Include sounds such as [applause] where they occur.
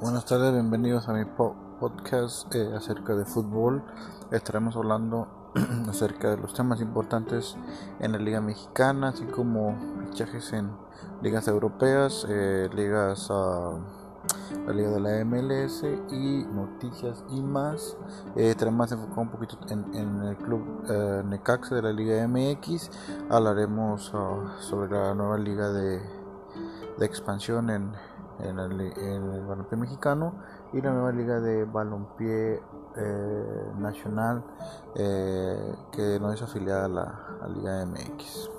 Buenas tardes, bienvenidos a mi podcast eh, acerca de fútbol. Estaremos hablando [clears throat] acerca de los temas importantes en la Liga Mexicana, así como fichajes en ligas europeas, eh, ligas a la Liga de la MLS y noticias y más. Eh, estaremos enfocado un poquito en, el club eh, Necaxa de la Liga MX. Hablaremos ah, sobre la nueva liga de expansión en en, el balompié mexicano y la nueva liga de balompié eh, nacional eh, que no es afiliada a la Liga MX.